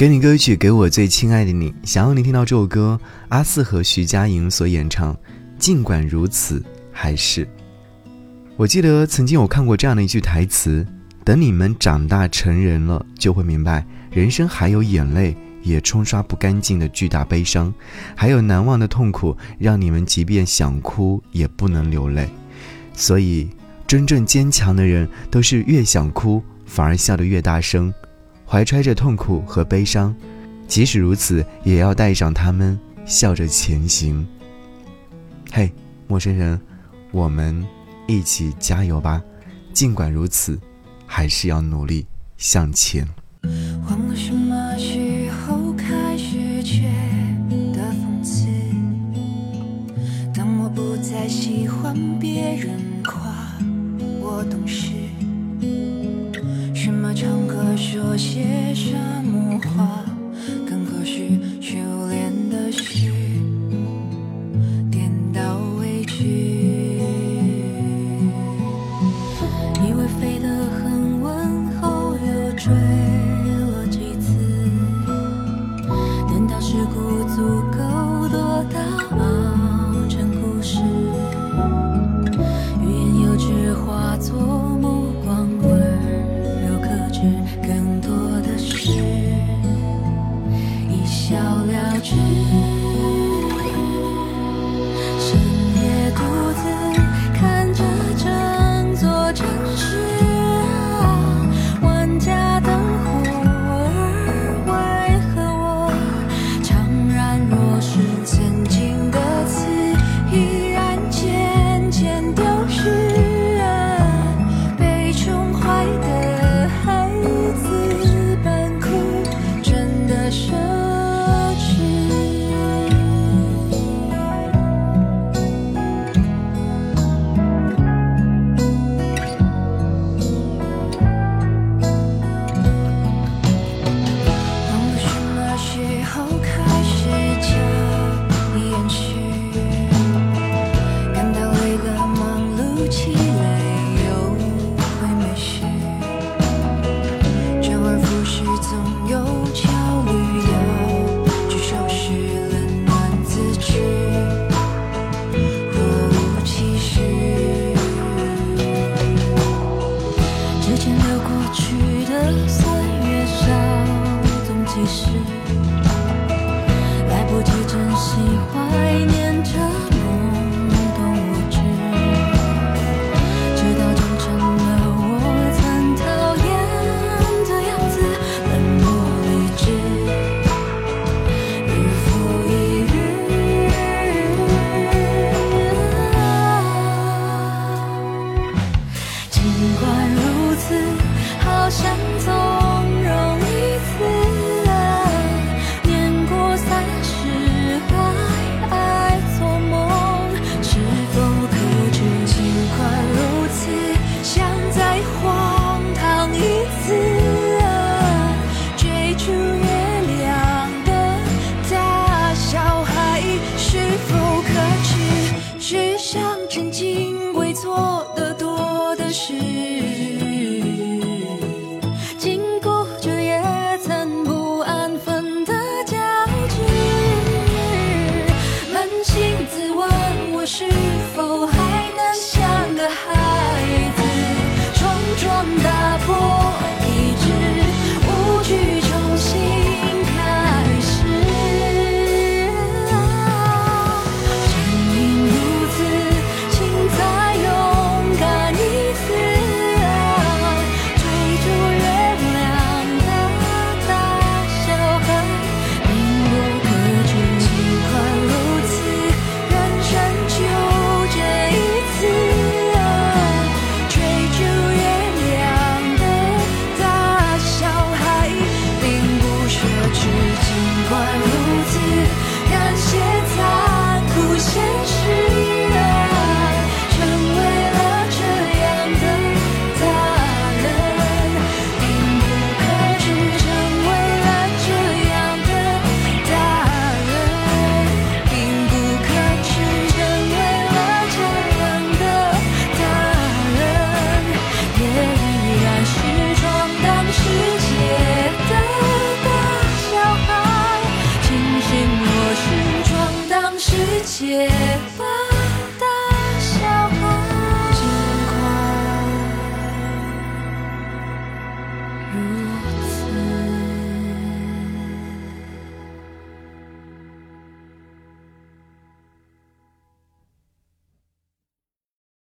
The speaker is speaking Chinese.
给你歌曲，给我最亲爱的你。想要你听到这首歌，阿四和徐佳莹所演唱。尽管如此，还是。我记得曾经有看过这样的一句台词：等你们长大成人了，就会明白，人生还有眼泪也冲刷不干净的巨大悲伤，还有难忘的痛苦，让你们即便想哭也不能流泪。所以，真正坚强的人，都是越想哭反而笑得越大声。怀揣着痛苦和悲伤，即使如此，也要带上他们，笑着前行。嘿，陌生人，我们一起加油吧！尽管如此，还是要努力向前。忘了什么时候开始觉得讽刺？当我不再喜欢别人夸我懂事。说些什么话。要去过去的岁月稍纵即逝，来不及珍惜。世界。